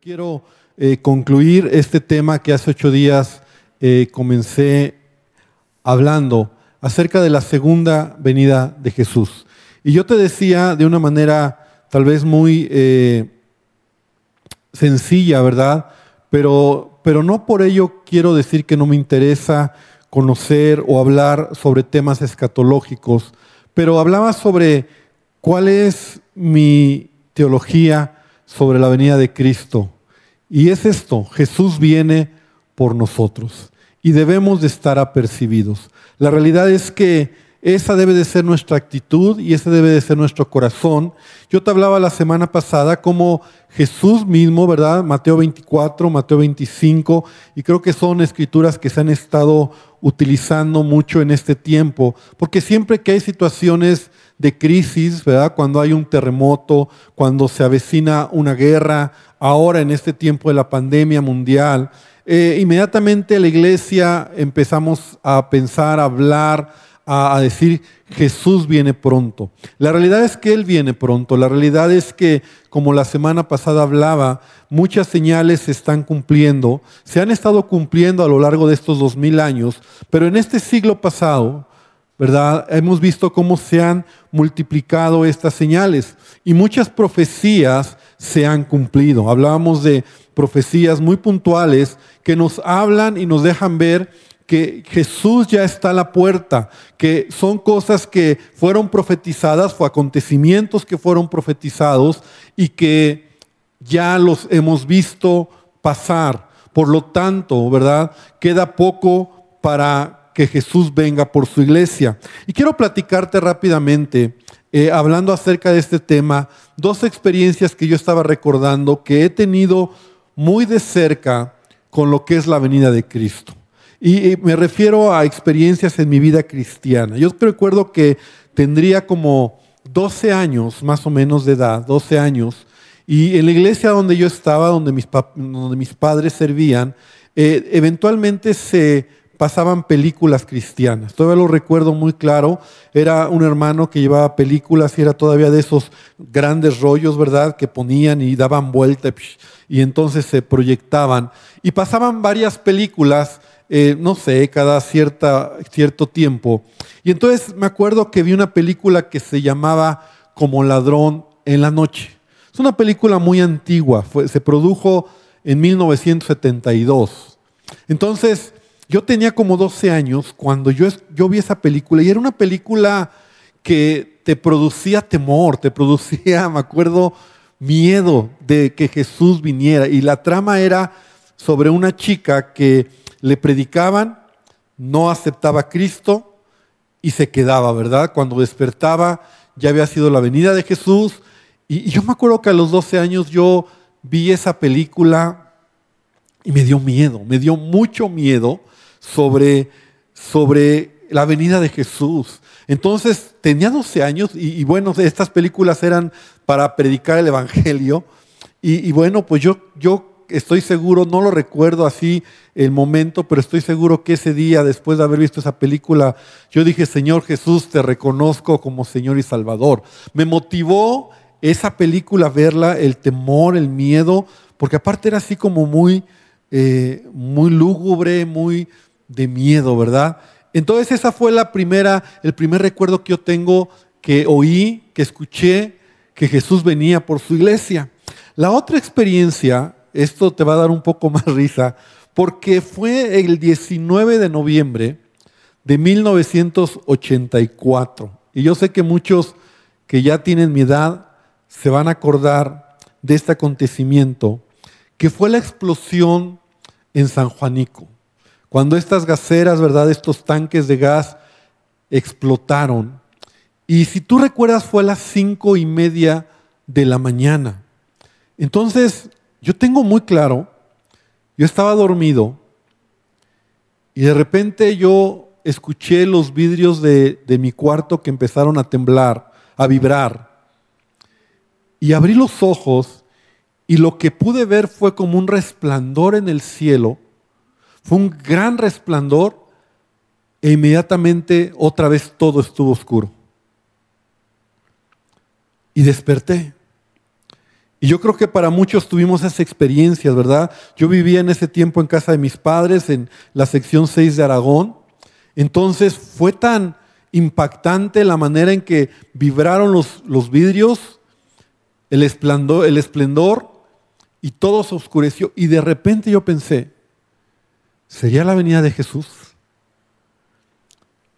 Quiero eh, concluir este tema que hace ocho días eh, comencé hablando acerca de la segunda venida de Jesús. Y yo te decía de una manera tal vez muy eh, sencilla, ¿verdad? Pero, pero no por ello quiero decir que no me interesa conocer o hablar sobre temas escatológicos, pero hablaba sobre cuál es mi teología sobre la venida de Cristo. Y es esto, Jesús viene por nosotros y debemos de estar apercibidos. La realidad es que esa debe de ser nuestra actitud y ese debe de ser nuestro corazón. Yo te hablaba la semana pasada como Jesús mismo, ¿verdad? Mateo 24, Mateo 25, y creo que son escrituras que se han estado utilizando mucho en este tiempo, porque siempre que hay situaciones de crisis, ¿verdad? Cuando hay un terremoto, cuando se avecina una guerra, ahora en este tiempo de la pandemia mundial, eh, inmediatamente la iglesia empezamos a pensar, a hablar, a, decir Jesús viene pronto. La realidad es que Él viene pronto. La realidad es que, como la semana pasada hablaba, muchas señales se están cumpliendo, se han estado cumpliendo a lo largo de estos dos mil años, pero en este siglo pasado, ¿verdad? Hemos visto cómo se han multiplicado estas señales y muchas profecías se han cumplido. Hablábamos de profecías muy puntuales que nos hablan y nos dejan ver que Jesús ya está a la puerta, que son cosas que fueron profetizadas, fue acontecimientos que fueron profetizados y que ya los hemos visto pasar. Por lo tanto, ¿verdad? Queda poco para que Jesús venga por su iglesia. Y quiero platicarte rápidamente, eh, hablando acerca de este tema, dos experiencias que yo estaba recordando que he tenido muy de cerca con lo que es la venida de Cristo. Y me refiero a experiencias en mi vida cristiana. Yo recuerdo que tendría como 12 años, más o menos de edad, 12 años, y en la iglesia donde yo estaba, donde mis, donde mis padres servían, eh, eventualmente se pasaban películas cristianas. Todavía lo recuerdo muy claro. Era un hermano que llevaba películas y era todavía de esos grandes rollos, ¿verdad? Que ponían y daban vuelta y entonces se proyectaban. Y pasaban varias películas, eh, no sé, cada cierta, cierto tiempo. Y entonces me acuerdo que vi una película que se llamaba Como ladrón en la noche. Es una película muy antigua, se produjo en 1972. Entonces, yo tenía como 12 años cuando yo, yo vi esa película y era una película que te producía temor, te producía, me acuerdo, miedo de que Jesús viniera. Y la trama era sobre una chica que le predicaban, no aceptaba a Cristo y se quedaba, ¿verdad? Cuando despertaba ya había sido la venida de Jesús. Y, yo me acuerdo que a los 12 años yo vi esa película y me dio miedo, me dio mucho miedo sobre, sobre la venida de Jesús. Entonces tenía 12 años y, bueno, estas películas eran para predicar el Evangelio. Y, bueno, pues yo, yo estoy seguro, no lo recuerdo así el momento, pero estoy seguro que ese día, después de haber visto esa película, yo dije, Señor Jesús, te reconozco como Señor y Salvador. Me motivó esa película verla, el temor, el miedo, porque aparte era así como muy, eh, muy lúgubre, muy, de miedo, ¿verdad? Entonces esa fue la primera, el primer recuerdo que yo tengo que oí, que escuché, que Jesús venía por su iglesia. La otra experiencia, esto te va a dar un poco más risa, porque fue el 19 de noviembre de 1984. Y yo sé que muchos que ya tienen mi edad se van a acordar de este acontecimiento, que fue la explosión en San Juanico. Cuando estas gaseras, ¿verdad? Estos tanques de gas explotaron. Y si tú recuerdas, fue a las cinco y media de la mañana. Entonces, yo tengo muy claro, yo estaba dormido y de repente yo escuché los vidrios de, de mi cuarto que empezaron a temblar, a vibrar. Y abrí los ojos y lo que pude ver fue como un resplandor en el cielo fue un gran resplandor e inmediatamente otra vez todo estuvo oscuro. Y desperté. Y yo creo que para muchos tuvimos esas experiencias, ¿verdad? Yo vivía en ese tiempo en casa de mis padres, en la sección 6 de Aragón. Entonces fue tan impactante la manera en que vibraron los, los vidrios, el esplendor, el esplendor, y todo se oscureció. Y de repente yo pensé, ¿sería la venida de Jesús?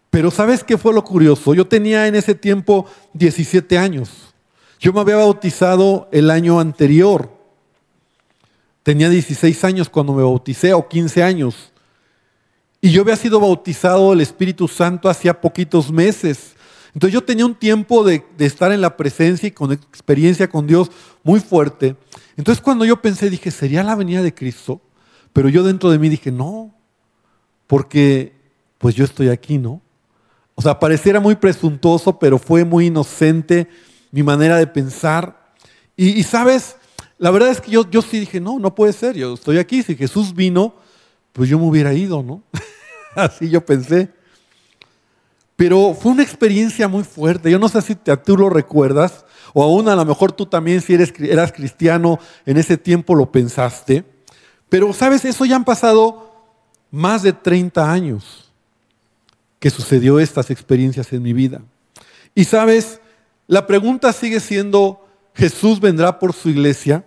Pero ¿sabes qué fue lo curioso? Yo tenía en ese tiempo 17 años. Yo me había bautizado el año anterior. Tenía 16 años cuando me bauticé, o 15 años. Y yo había sido bautizado el Espíritu Santo hacía poquitos meses. Entonces yo tenía un tiempo de, estar en la presencia y con experiencia con Dios muy fuerte. Entonces cuando yo pensé, dije, ¿sería la venida de Cristo? Pero yo dentro de mí dije, no, porque pues yo estoy aquí, ¿no? O sea, pareciera muy presuntuoso, pero fue muy inocente mi manera de pensar. Y, sabes, la verdad es que yo, yo sí dije, no, no puede ser, yo estoy aquí, si Jesús vino, pues yo me hubiera ido, ¿no? Así yo pensé. Pero fue una experiencia muy fuerte. Yo no sé si tú lo recuerdas, o aún a lo mejor tú también, si eres, eras cristiano, en ese tiempo lo pensaste. Pero, ¿sabes? Eso ya han pasado más de 30 años que sucedió estas experiencias en mi vida. Y, ¿sabes? La pregunta sigue siendo, ¿Jesús vendrá por su iglesia?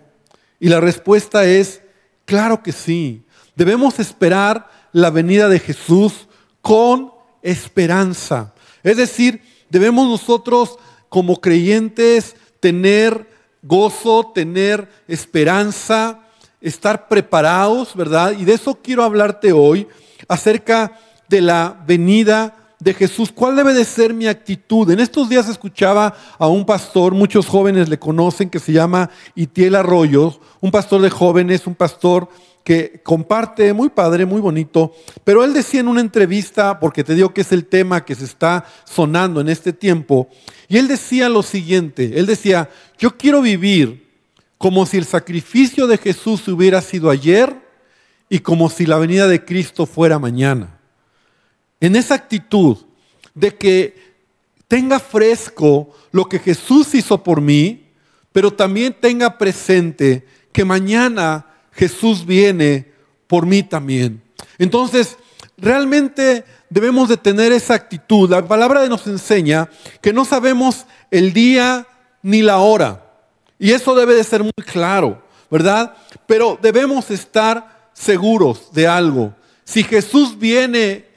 Y la respuesta es, claro que sí. Debemos esperar la venida de Jesús con esperanza. Es decir, debemos nosotros como creyentes tener gozo, tener esperanza, estar preparados, ¿verdad? Y de eso quiero hablarte hoy, acerca de la venida de Jesús, ¿cuál debe de ser mi actitud? En estos días escuchaba a un pastor, muchos jóvenes le conocen, que se llama Itiel Arroyo, un pastor de jóvenes, un pastor que comparte, muy padre, muy bonito, pero él decía en una entrevista, porque te digo que es el tema que se está sonando en este tiempo, y él decía lo siguiente, él decía, yo quiero vivir como si el sacrificio de Jesús hubiera sido ayer y como si la venida de Cristo fuera mañana en esa actitud de que tenga fresco lo que Jesús hizo por mí, pero también tenga presente que mañana Jesús viene por mí también. Entonces, realmente debemos de tener esa actitud. La palabra nos enseña que no sabemos el día ni la hora. Y eso debe de ser muy claro, ¿verdad? Pero debemos estar seguros de algo. Si Jesús viene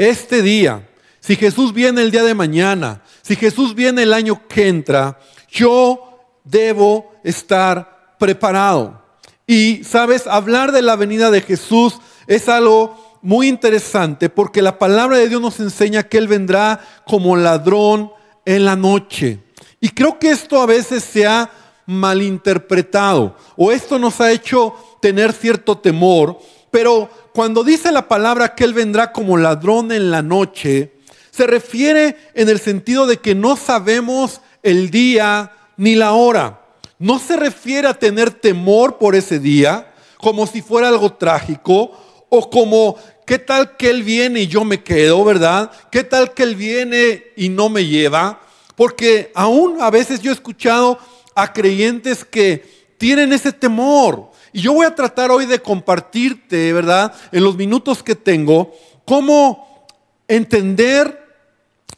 este día, si Jesús viene el día de mañana, si Jesús viene el año que entra, yo debo estar preparado. Y, sabes, hablar de la venida de Jesús es algo muy interesante porque la palabra de Dios nos enseña que Él vendrá como ladrón en la noche. Y creo que esto a veces se ha malinterpretado o esto nos ha hecho tener cierto temor, pero cuando dice la palabra que Él vendrá como ladrón en la noche, se refiere en el sentido de que no sabemos el día ni la hora. No se refiere a tener temor por ese día, como si fuera algo trágico, o como, ¿qué tal que Él viene y yo me quedo, verdad? ¿Qué tal que Él viene y no me lleva? Porque aún a veces yo he escuchado a creyentes que tienen ese temor. Y yo voy a tratar hoy de compartirte, ¿verdad? En los minutos que tengo, cómo entender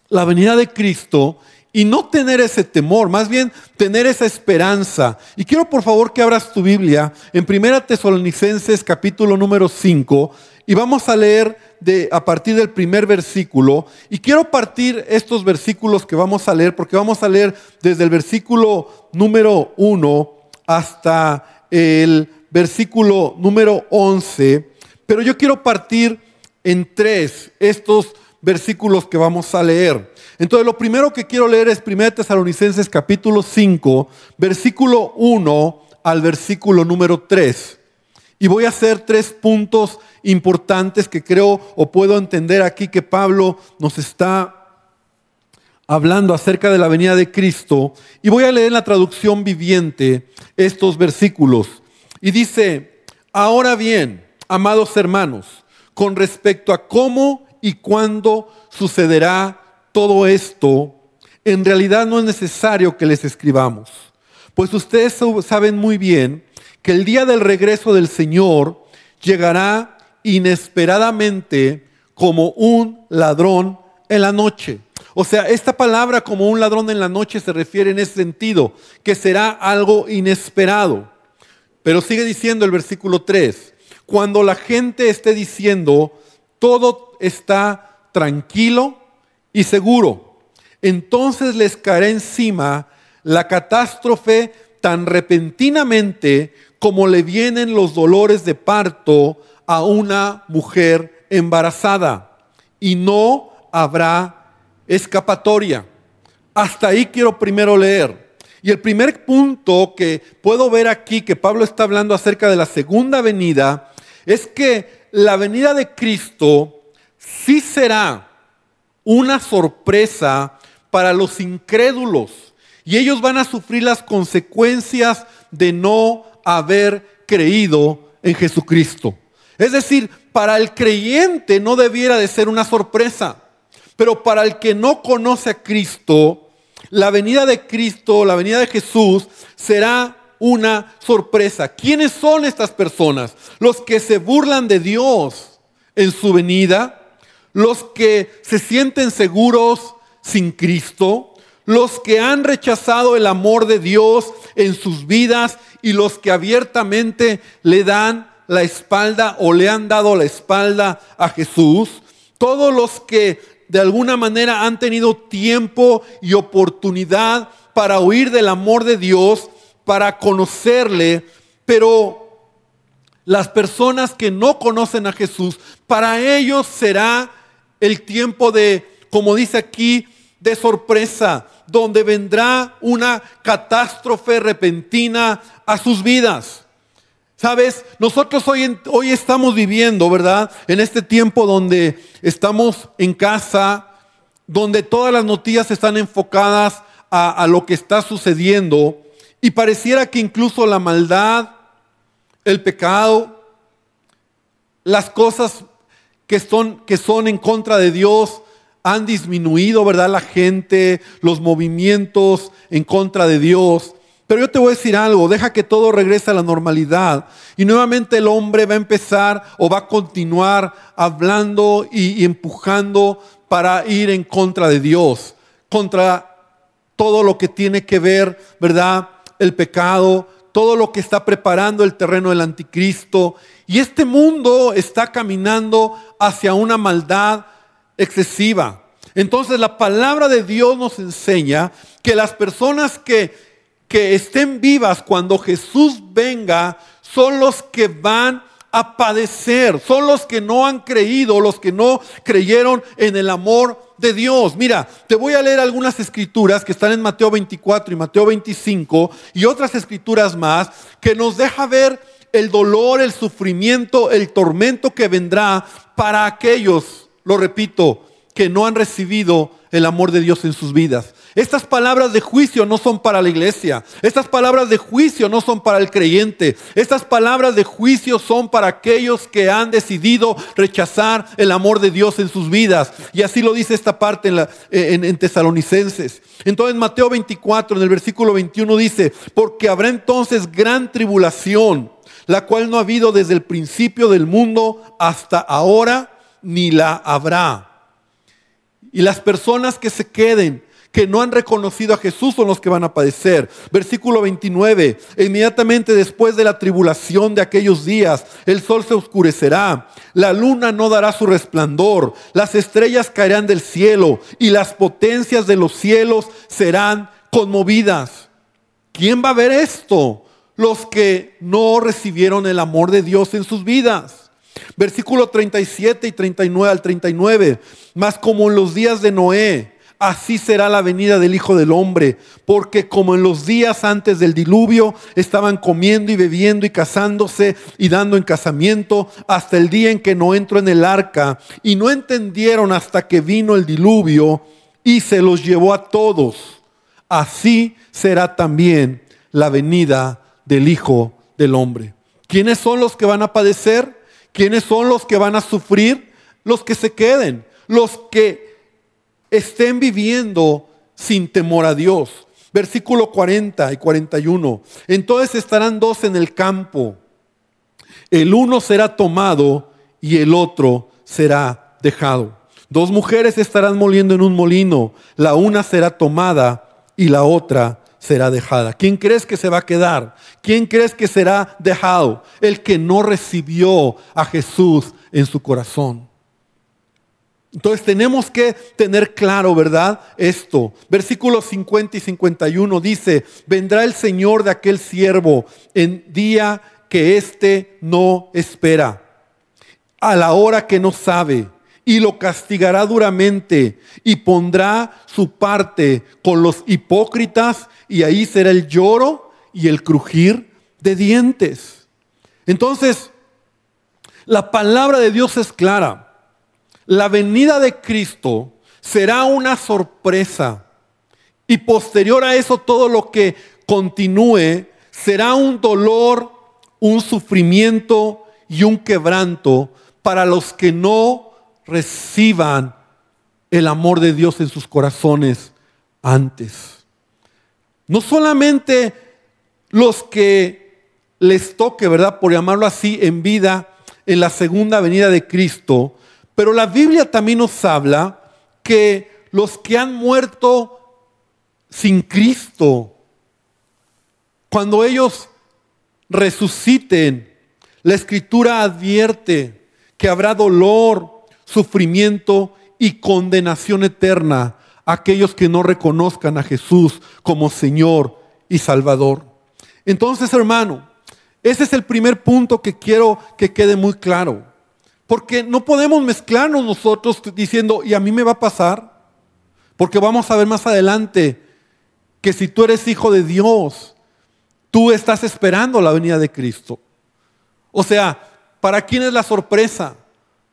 la venida de Cristo y no tener ese temor, más bien tener esa esperanza. Y quiero por favor que abras tu Biblia en Primera Tesalonicenses capítulo número 5 y vamos a leer a partir del primer versículo. Y quiero partir estos versículos que vamos a leer porque vamos a leer desde el versículo número 1 hasta el versículo número 11, pero yo quiero partir en tres estos versículos que vamos a leer. Entonces, lo primero que quiero leer es 1 Tesalonicenses capítulo 5, versículo 1 al versículo número 3. Y voy a hacer tres puntos importantes que creo o puedo entender aquí que Pablo nos está hablando acerca de la venida de Cristo. Y voy a leer en la traducción viviente estos versículos. Y dice, ahora bien, amados hermanos, con respecto a cómo y cuándo sucederá todo esto, en realidad no es necesario que les escribamos, Pues ustedes saben muy bien que el día del regreso del Señor llegará inesperadamente como un ladrón en la noche. O sea, esta palabra como un ladrón en la noche se refiere en ese sentido, que será algo inesperado. Pero sigue diciendo el versículo 3, cuando la gente esté diciendo, todo está tranquilo y seguro, entonces les caerá encima la catástrofe tan repentinamente como le vienen los dolores de parto a una mujer embarazada. Y no habrá escapatoria. Hasta ahí quiero primero leer. Y el primer punto que puedo ver aquí que Pablo está hablando acerca de la segunda venida es que la venida de Cristo sí será una sorpresa para los incrédulos y ellos van a sufrir las consecuencias de no haber creído en Jesucristo. Es decir, para el creyente no debiera de ser una sorpresa, pero para el que no conoce a Cristo, la venida de Cristo, la venida de Jesús, será una sorpresa. ¿Quiénes son estas personas? Los que se burlan de Dios en su venida, los que se sienten seguros sin Cristo, los que han rechazado el amor de Dios en sus vidas y los que abiertamente le dan la espalda o le han dado la espalda a Jesús, todos los que de alguna manera han tenido tiempo y oportunidad para oír del amor de Dios, para conocerle, pero las personas que no conocen a Jesús, para ellos será el tiempo de, como dice aquí, de sorpresa, donde vendrá una catástrofe repentina a sus vidas. Sabes, nosotros hoy, hoy estamos viviendo, ¿verdad? En este tiempo donde estamos en casa, donde todas las noticias están enfocadas a, lo que está sucediendo y pareciera que incluso la maldad, el pecado, las cosas que son, que son en contra de Dios, han disminuido, ¿verdad? La gente, los movimientos en contra de Dios. Pero yo te voy a decir algo, deja que todo regrese a la normalidad y nuevamente el hombre va a empezar o va a continuar hablando y, y empujando para ir en contra de Dios, contra todo lo que tiene que ver, ¿verdad? El pecado, todo lo que está preparando el terreno del anticristo. Y este mundo está caminando hacia una maldad excesiva. Entonces la palabra de Dios nos enseña que las personas que, que estén vivas cuando Jesús venga son los que van a padecer, son los que no han creído, los que no creyeron en el amor de Dios. Mira, te voy a leer algunas escrituras que están en Mateo 24 y Mateo 25 y otras escrituras más que nos deja ver el dolor, el sufrimiento, el tormento que vendrá para aquellos, lo repito, que no han recibido el amor de Dios en sus vidas. Estas palabras de juicio no son para la iglesia. Estas palabras de juicio no son para el creyente. Estas palabras de juicio son para aquellos que han decidido rechazar el amor de Dios en sus vidas. Y así lo dice esta parte en, en, en Tesalonicenses. Entonces Mateo 24, en el versículo 21 dice, porque habrá entonces gran tribulación, la cual no ha habido desde el principio del mundo hasta ahora, ni la habrá. Y las personas que se queden, que no han reconocido a Jesús son los que van a padecer. Versículo 29, inmediatamente después de la tribulación de aquellos días, el sol se oscurecerá, la luna no dará su resplandor, las estrellas caerán del cielo y las potencias de los cielos serán conmovidas. ¿Quién va a ver esto? Los que no recibieron el amor de Dios en sus vidas. Versículo 37 y 39 al 39. Mas como en los días de Noé, así será la venida del Hijo del Hombre. Porque como en los días antes del diluvio estaban comiendo y bebiendo y casándose y dando en casamiento hasta el día en que no entró en el arca y no entendieron hasta que vino el diluvio y se los llevó a todos. Así será también la venida del Hijo del Hombre. ¿Quiénes son los que van a padecer? ¿Quiénes son los que van a sufrir? Los que se queden, los que estén viviendo sin temor a Dios. Versículo 40 y 41. Entonces estarán dos en el campo. El uno será tomado y el otro será dejado. Dos mujeres estarán moliendo en un molino. La una será tomada y la otra será dejada. ¿Quién crees que se va a quedar? ¿Quién crees que será dejado? El que no recibió a Jesús en su corazón. Entonces tenemos que tener claro, ¿verdad? Esto. Versículos 50 y 51 dice, vendrá el Señor de aquel siervo en día que éste no espera, a la hora que no sabe, y lo castigará duramente y pondrá su parte con los hipócritas y ahí será el lloro y el crujir de dientes. Entonces, la palabra de Dios es clara la venida de Cristo será una sorpresa y posterior a eso todo lo que continúe será un dolor, un sufrimiento y un quebranto para los que no reciban el amor de Dios en sus corazones antes. No solamente los que les toque, ¿verdad? Por llamarlo así, en vida, en la segunda venida de Cristo, pero la Biblia también nos habla que los que han muerto sin Cristo, cuando ellos resuciten, la escritura advierte que habrá dolor, sufrimiento y condenación eterna a aquellos que no reconozcan a Jesús como Señor y Salvador. Entonces, hermano, ese es el primer punto que quiero que quede muy claro. Porque no podemos mezclarnos nosotros diciendo, ¿y a mí me va a pasar? Porque vamos a ver más adelante que si tú eres hijo de Dios, tú estás esperando la venida de Cristo. O sea, ¿para quién es la sorpresa?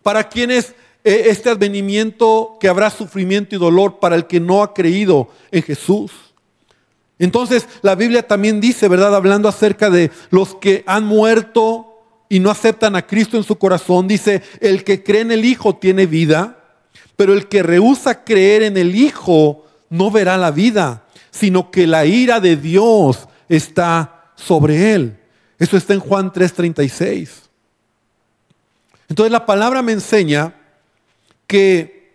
¿Para quién es eh, este advenimiento que habrá sufrimiento y dolor para el que no ha creído en Jesús? Entonces, la Biblia también dice, ¿verdad? Hablando acerca de los que han muerto y no aceptan a Cristo en su corazón, dice, el que cree en el Hijo tiene vida, pero el que rehúsa creer en el Hijo no verá la vida, sino que la ira de Dios está sobre él. Eso está en Juan 3:36. Entonces la palabra me enseña que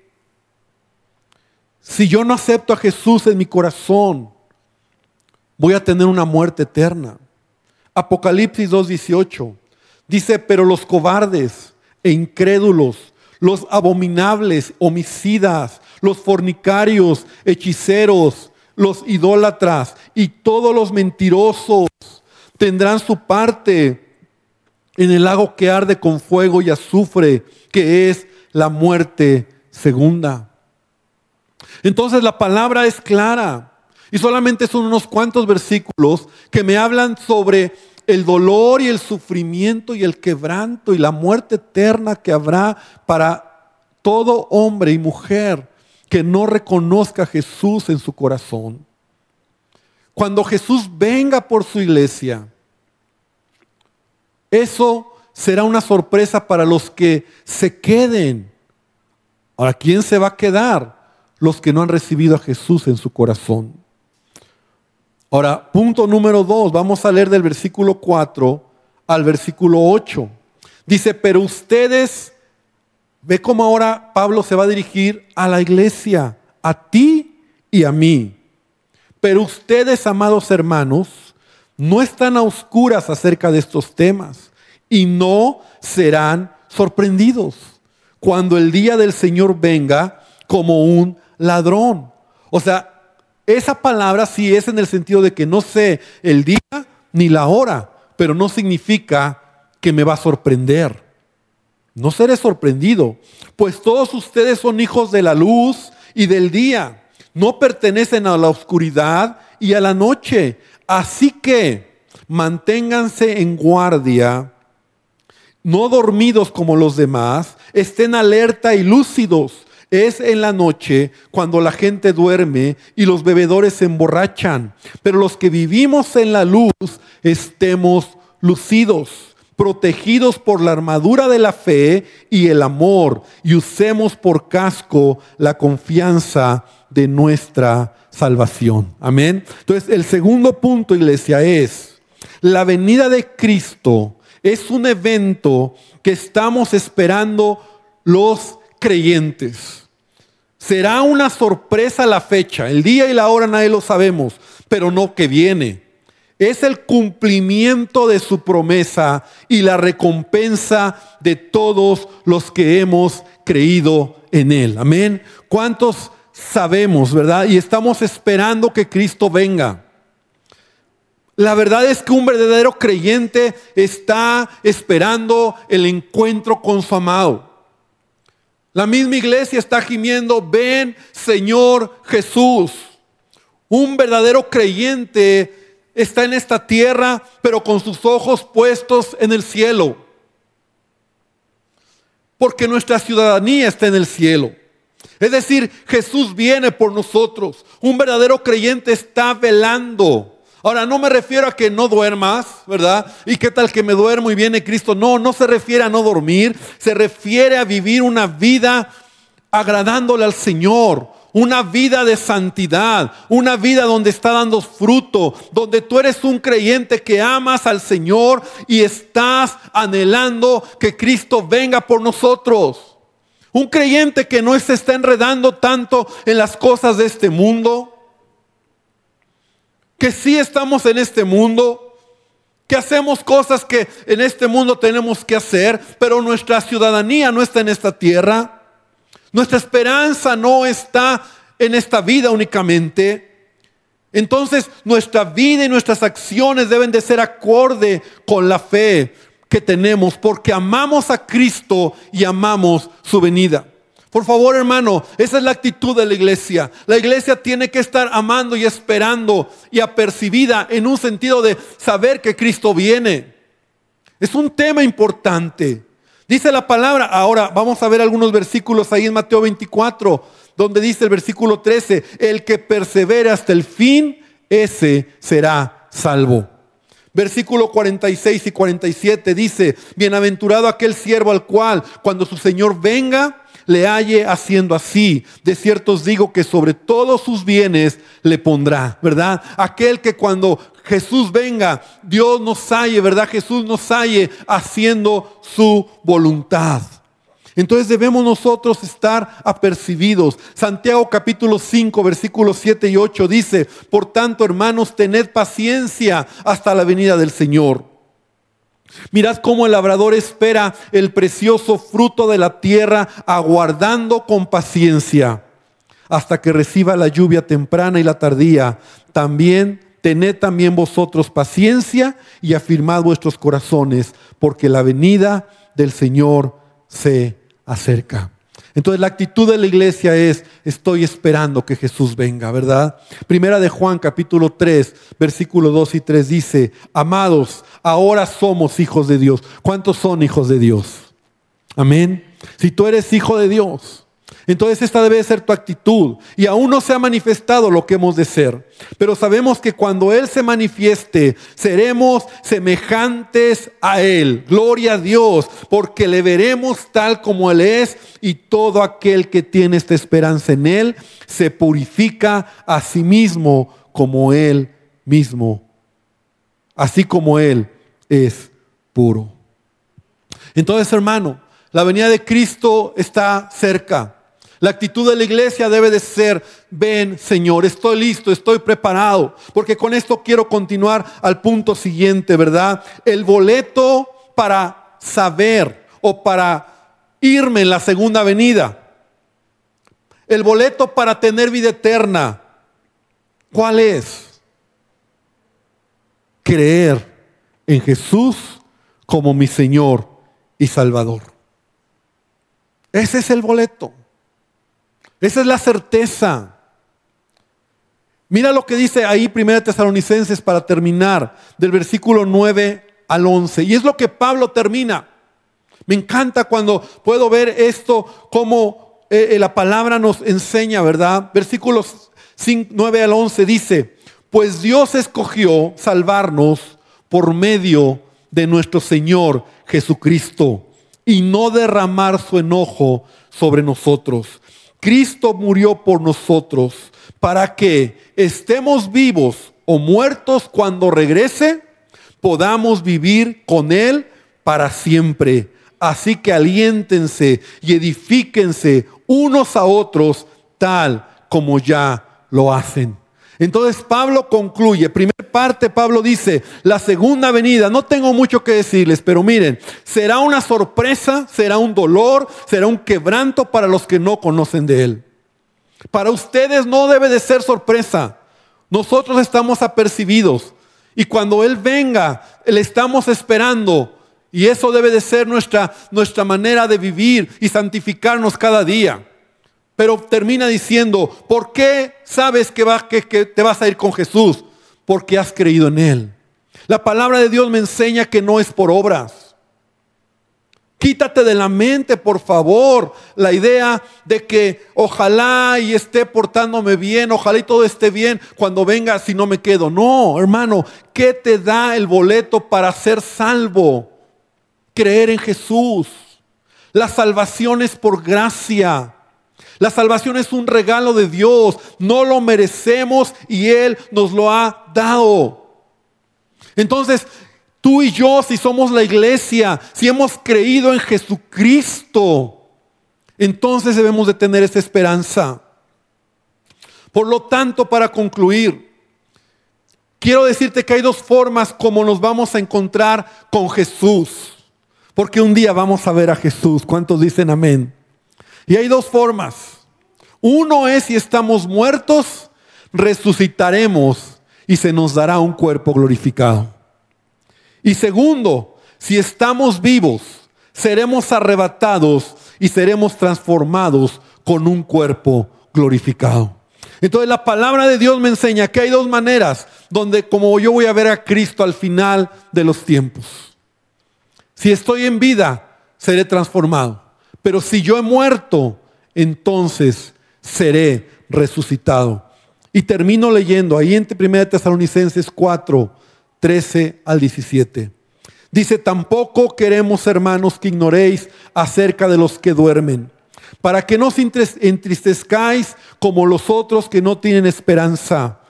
si yo no acepto a Jesús en mi corazón, voy a tener una muerte eterna. Apocalipsis 2:18. Dice, pero los cobardes e incrédulos, los abominables, homicidas, los fornicarios, hechiceros, los idólatras y todos los mentirosos tendrán su parte en el lago que arde con fuego y azufre, que es la muerte segunda. Entonces la palabra es clara y solamente son unos cuantos versículos que me hablan sobre el dolor y el sufrimiento y el quebranto y la muerte eterna que habrá para todo hombre y mujer que no reconozca a Jesús en su corazón. Cuando Jesús venga por su iglesia, eso será una sorpresa para los que se queden. Ahora, ¿quién se va a quedar? Los que no han recibido a Jesús en su corazón. Ahora, punto número dos, vamos a leer del versículo 4 al versículo 8. Dice, pero ustedes, ve cómo ahora Pablo se va a dirigir a la iglesia, a ti y a mí. Pero ustedes, amados hermanos, no están a oscuras acerca de estos temas y no serán sorprendidos cuando el día del Señor venga como un ladrón. O sea, esa palabra sí es en el sentido de que no sé el día ni la hora, pero no significa que me va a sorprender. No seré sorprendido, pues todos ustedes son hijos de la luz y del día. No pertenecen a la oscuridad y a la noche. Así que manténganse en guardia, no dormidos como los demás, estén alerta y lúcidos es en la noche cuando la gente duerme y los bebedores se emborrachan. Pero los que vivimos en la luz estemos lucidos, protegidos por la armadura de la fe y el amor, y usemos por casco la confianza de nuestra salvación. Amén. Entonces, el segundo punto, iglesia, es la venida de Cristo es un evento que estamos esperando los creyentes. Será una sorpresa la fecha, el día y la hora nadie lo sabemos, pero no que viene. Es el cumplimiento de su promesa y la recompensa de todos los que hemos creído en Él. Amén. ¿Cuántos sabemos, verdad? Y estamos esperando que Cristo venga. La verdad es que un verdadero creyente está esperando el encuentro con su amado. La misma iglesia está gimiendo, ven Señor Jesús. Un verdadero creyente está en esta tierra, pero con sus ojos puestos en el cielo. Porque nuestra ciudadanía está en el cielo. Es decir, Jesús viene por nosotros. Un verdadero creyente está velando Ahora, no me refiero a que no duermas, ¿verdad? ¿Y qué tal que me duermo y viene Cristo? No, no se refiere a no dormir, se refiere a vivir una vida agradándole al Señor, una vida de santidad, una vida donde está dando fruto, donde tú eres un creyente que amas al Señor y estás anhelando que Cristo venga por nosotros. Un creyente que no se está enredando tanto en las cosas de este mundo, que sí estamos en este mundo, que hacemos cosas que en este mundo tenemos que hacer, pero nuestra ciudadanía no está en esta tierra. Nuestra esperanza no está en esta vida únicamente. Entonces nuestra vida y nuestras acciones deben de ser acorde con la fe que tenemos, porque amamos a Cristo y amamos su venida. Por favor, hermano, esa es la actitud de la iglesia. La iglesia tiene que estar amando y esperando y apercibida en un sentido de saber que Cristo viene. Es un tema importante. Dice la palabra, ahora vamos a ver algunos versículos ahí en Mateo 24, donde dice el versículo 13, el que persevere hasta el fin, ese será salvo. Versículo 46 y 47 dice, bienaventurado aquel siervo al cual cuando su Señor venga, le halle haciendo así. De cierto os digo que sobre todos sus bienes le pondrá, ¿verdad? Aquel que cuando Jesús venga, Dios nos halle, ¿verdad? Jesús nos halle haciendo su voluntad. Entonces debemos nosotros estar apercibidos. Santiago capítulo 5, versículos 7 y 8 dice, por tanto hermanos, tened paciencia hasta la venida del Señor. Mirad cómo el labrador espera el precioso fruto de la tierra, aguardando con paciencia hasta que reciba la lluvia temprana y la tardía. También tened también vosotros paciencia y afirmad vuestros corazones, porque la venida del Señor se acerca. Entonces la actitud de la iglesia es, estoy esperando que Jesús venga, ¿verdad? Primera de Juan capítulo 3, versículo 2 y 3 dice, amados, ahora somos hijos de Dios. ¿Cuántos son hijos de Dios? Amén. Si tú eres hijo de Dios, entonces esta debe ser tu actitud. Y aún no se ha manifestado lo que hemos de ser. Pero sabemos que cuando Él se manifieste, seremos semejantes a Él. Gloria a Dios, porque le veremos tal como Él es. Y todo aquel que tiene esta esperanza en Él se purifica a sí mismo como Él mismo. Así como Él es puro. Entonces, hermano, la venida de Cristo está cerca. La actitud de la iglesia debe de ser, ven Señor, estoy listo, estoy preparado, porque con esto quiero continuar al punto siguiente, ¿verdad? El boleto para saber o para irme en la segunda venida. El boleto para tener vida eterna. ¿Cuál es? Creer en Jesús como mi Señor y Salvador. Ese es el boleto. Esa es la certeza. Mira lo que dice ahí 1 Tesalonicenses para terminar, del versículo 9 al 11. Y es lo que Pablo termina. Me encanta cuando puedo ver esto, como eh, eh, la palabra nos enseña, ¿verdad? Versículos 9 al 11 dice, pues Dios escogió salvarnos por medio de nuestro Señor Jesucristo y no derramar su enojo sobre nosotros Cristo murió por nosotros para que estemos vivos o muertos cuando regrese, podamos vivir con Él para siempre. Así que aliéntense y edifíquense unos a otros tal como ya lo hacen. Entonces Pablo concluye, primera parte Pablo dice, la segunda venida, no tengo mucho que decirles, pero miren, será una sorpresa, será un dolor, será un quebranto para los que no conocen de Él. Para ustedes no debe de ser sorpresa. Nosotros estamos apercibidos y cuando Él venga, le estamos esperando. Y eso debe de ser nuestra, nuestra manera de vivir y santificarnos cada día. Pero termina diciendo, ¿por qué sabes que, que, te vas a ir con Jesús? Porque has creído en Él. La palabra de Dios me enseña que no es por obras. Quítate de la mente, por favor, la idea de que ojalá y esté portándome bien, ojalá y todo esté bien cuando venga si no me quedo. No, hermano, ¿qué te da el boleto para ser salvo? Creer en Jesús. La salvación es por gracia. La salvación es un regalo de Dios, no lo merecemos y Él nos lo ha dado. Entonces, tú y yo, si somos la iglesia, si hemos creído en Jesucristo, entonces debemos de tener esa esperanza. Por lo tanto, para concluir, quiero decirte que hay dos formas como nos vamos a encontrar con Jesús. Porque un día vamos a ver a Jesús. ¿Cuántos dicen amén? Y hay dos formas. Uno es si estamos muertos, resucitaremos y se nos dará un cuerpo glorificado. Y segundo, si estamos vivos, seremos arrebatados y seremos transformados con un cuerpo glorificado. Entonces la palabra de Dios me enseña que hay dos maneras donde como yo voy a ver a Cristo al final de los tiempos. Si estoy en vida, seré transformado. Pero si yo he muerto, entonces seré resucitado. Y termino leyendo ahí en 1 Tesalonicenses 4, 13 al 17. Dice, tampoco queremos, hermanos, que ignoréis acerca de los que duermen, para que no os entristezcáis como los otros que no tienen esperanza.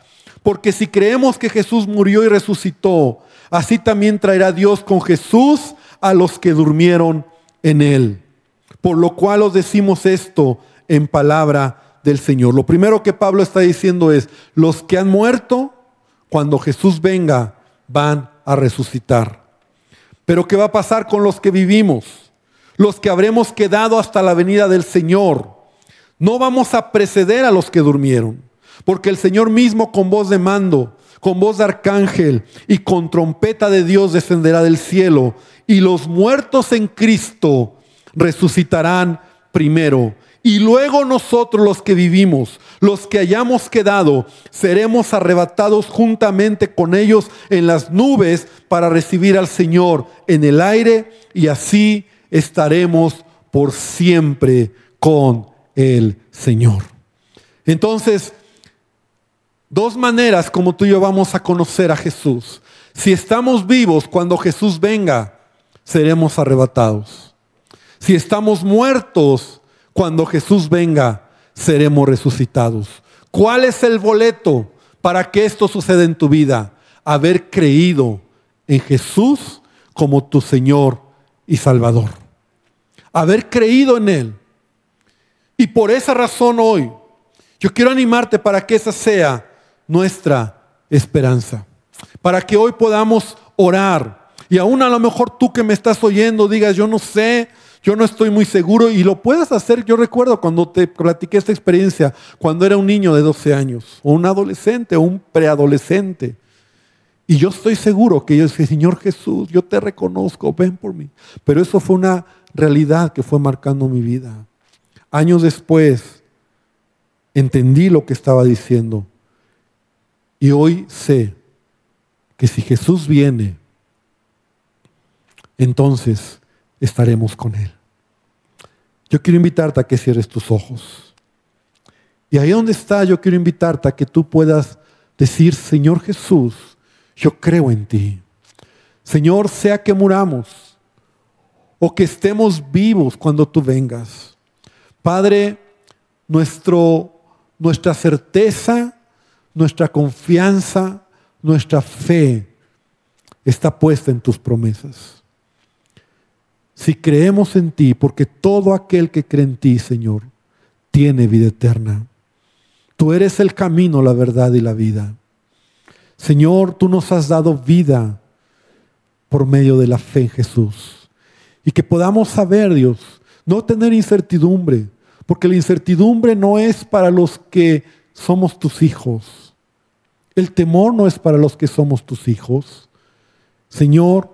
Porque si creemos que Jesús murió y resucitó, así también traerá Dios con Jesús a los que durmieron en él. Por lo cual os decimos esto en palabra del Señor. Lo primero que Pablo está diciendo es, los que han muerto, cuando Jesús venga, van a resucitar. Pero ¿qué va a pasar con los que vivimos? Los que habremos quedado hasta la venida del Señor. No vamos a preceder a los que durmieron, porque el Señor mismo con voz de mando, con voz de arcángel y con trompeta de Dios descenderá del cielo, y los muertos en Cristo resucitarán primero. Y luego nosotros los que vivimos, los que hayamos quedado, seremos arrebatados juntamente con ellos en las nubes para recibir al Señor en el aire y así estaremos por siempre con el Señor. Entonces, dos maneras como tú y yo vamos a conocer a Jesús. Si estamos vivos cuando Jesús venga, seremos arrebatados. Si estamos muertos, cuando Jesús venga, seremos resucitados. ¿Cuál es el boleto para que esto suceda en tu vida? Haber creído en Jesús como tu Señor y Salvador. Haber creído en Él. Y por esa razón hoy, yo quiero animarte para que esa sea nuestra esperanza. Para que hoy podamos orar. Y aún a lo mejor tú que me estás oyendo digas, yo no sé yo no estoy muy seguro y lo puedes hacer. Yo recuerdo cuando te platiqué esta experiencia, cuando era un niño de 12 años, o un adolescente, o un preadolescente. Y yo estoy seguro que yo dije, Señor Jesús, yo te reconozco, ven por mí. Pero eso fue una realidad que fue marcando mi vida. Años después, entendí lo que estaba diciendo. Y hoy sé que si Jesús viene, entonces estaremos con Él. Yo quiero invitarte a que cierres tus ojos. Y ahí donde está, yo quiero invitarte a que tú puedas decir, Señor Jesús, yo creo en ti. Señor, sea que muramos o que estemos vivos cuando tú vengas. Padre, nuestro, nuestra certeza, nuestra confianza, nuestra fe está puesta en tus promesas. Si creemos en ti, porque todo aquel que cree en ti, Señor, tiene vida eterna. Tú eres el camino, la verdad y la vida. Señor, tú nos has dado vida por medio de la fe en Jesús. Y que podamos saber, Dios, no tener incertidumbre, porque la incertidumbre no es para los que somos tus hijos. El temor no es para los que somos tus hijos. Señor,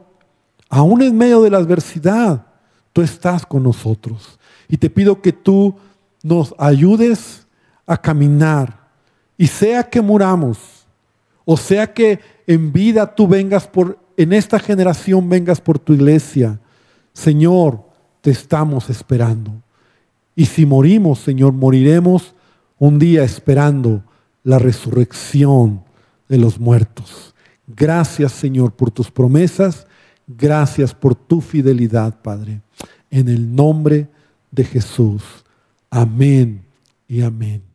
aún en medio de la adversidad, tú estás con nosotros. Y te pido que tú nos ayudes a caminar. Y sea que muramos, o sea que en vida tú vengas por, en esta generación vengas por tu iglesia, Señor, te estamos esperando. Y si morimos, Señor, moriremos un día esperando la resurrección de los muertos. Gracias, Señor, por tus promesas. Gracias por tu fidelidad, Padre. En el nombre de Jesús. Amén y amén.